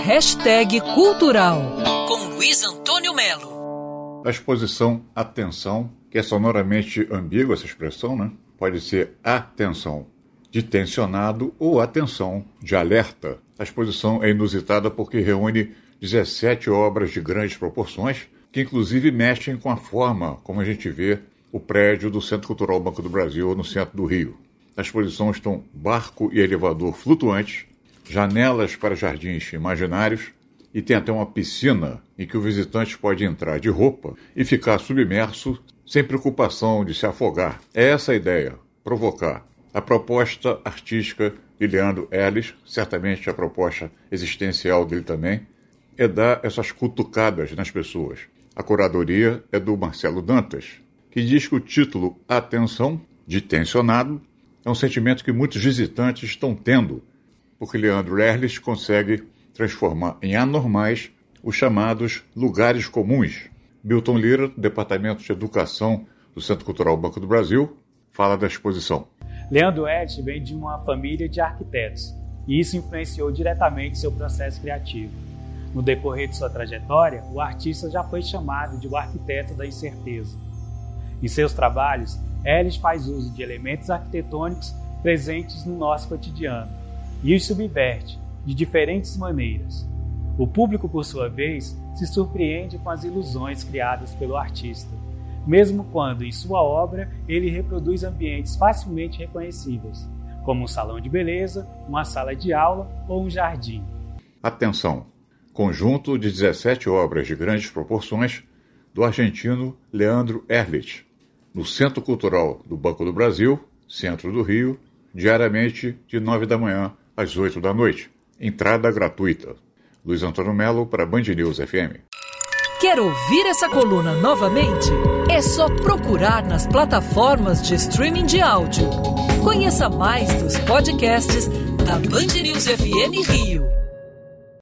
Hashtag Cultural com Luiz Antônio Melo. A exposição Atenção, que é sonoramente ambígua essa expressão, né? Pode ser atenção de tensionado ou atenção de alerta. A exposição é inusitada porque reúne 17 obras de grandes proporções, que inclusive mexem com a forma como a gente vê o prédio do Centro Cultural Banco do Brasil no centro do Rio. Na exposição estão barco e elevador flutuantes, janelas para jardins imaginários e tem até uma piscina em que o visitante pode entrar de roupa e ficar submerso sem preocupação de se afogar. É essa a ideia, provocar. A proposta artística de Leandro Ellis, certamente a proposta existencial dele também, é dar essas cutucadas nas pessoas. A curadoria é do Marcelo Dantas, que diz que o título Atenção, de tensionado, é um sentimento que muitos visitantes estão tendo porque Leandro Lerles consegue transformar em anormais os chamados lugares comuns. Milton Lira, do Departamento de Educação do Centro Cultural Banco do Brasil, fala da exposição. Leandro Ed vem de uma família de arquitetos e isso influenciou diretamente seu processo criativo. No decorrer de sua trajetória, o artista já foi chamado de o arquiteto da incerteza. Em seus trabalhos, Ellis faz uso de elementos arquitetônicos presentes no nosso cotidiano e os subverte de diferentes maneiras. O público, por sua vez, se surpreende com as ilusões criadas pelo artista, mesmo quando, em sua obra, ele reproduz ambientes facilmente reconhecíveis, como um salão de beleza, uma sala de aula ou um jardim. Atenção! Conjunto de 17 obras de grandes proporções do argentino Leandro Erlich, no Centro Cultural do Banco do Brasil, centro do Rio, diariamente de 9 da manhã às 8 da noite. Entrada gratuita. Luiz Antônio Melo para Band News FM. Quer ouvir essa coluna novamente? É só procurar nas plataformas de streaming de áudio. Conheça mais dos podcasts da Band News FM Rio.